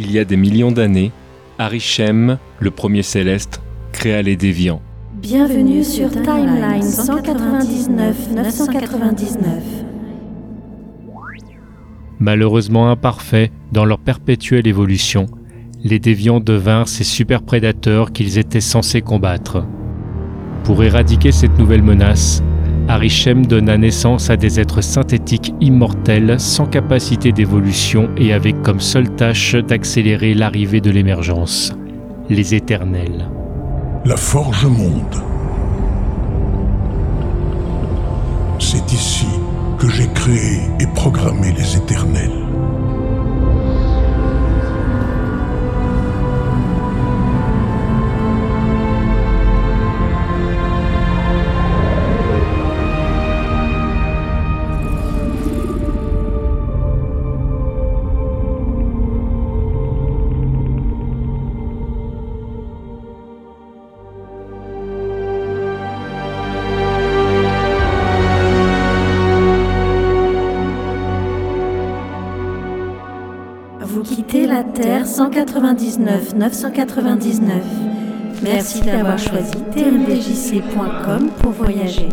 Il y a des millions d'années, Arishem, le premier céleste, créa les déviants. Bienvenue sur Timeline 199-999. Malheureusement imparfaits dans leur perpétuelle évolution, les déviants devinrent ces super prédateurs qu'ils étaient censés combattre. Pour éradiquer cette nouvelle menace, Arishem donna naissance à des êtres synthétiques immortels sans capacité d'évolution et avec comme seule tâche d'accélérer l'arrivée de l'émergence, les éternels. La forge monde. C'est ici que j'ai créé et programmé les éternels. Vous quittez la Terre 199 999. Merci d'avoir choisi tmdjc.com pour voyager.